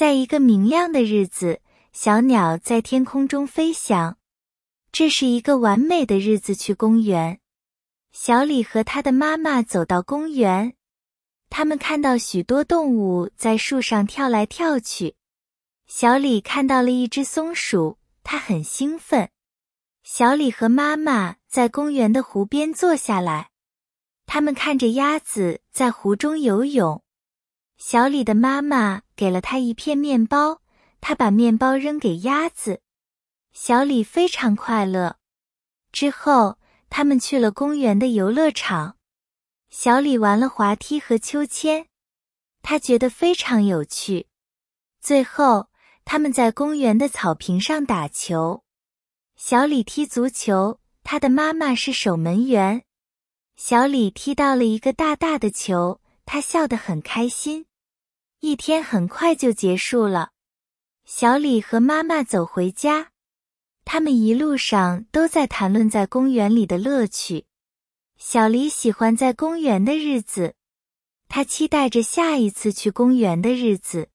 在一个明亮的日子，小鸟在天空中飞翔。这是一个完美的日子去公园。小李和他的妈妈走到公园，他们看到许多动物在树上跳来跳去。小李看到了一只松鼠，他很兴奋。小李和妈妈在公园的湖边坐下来，他们看着鸭子在湖中游泳。小李的妈妈给了他一片面包，他把面包扔给鸭子。小李非常快乐。之后，他们去了公园的游乐场。小李玩了滑梯和秋千，他觉得非常有趣。最后，他们在公园的草坪上打球。小李踢足球，他的妈妈是守门员。小李踢到了一个大大的球，他笑得很开心。一天很快就结束了。小李和妈妈走回家，他们一路上都在谈论在公园里的乐趣。小李喜欢在公园的日子，他期待着下一次去公园的日子。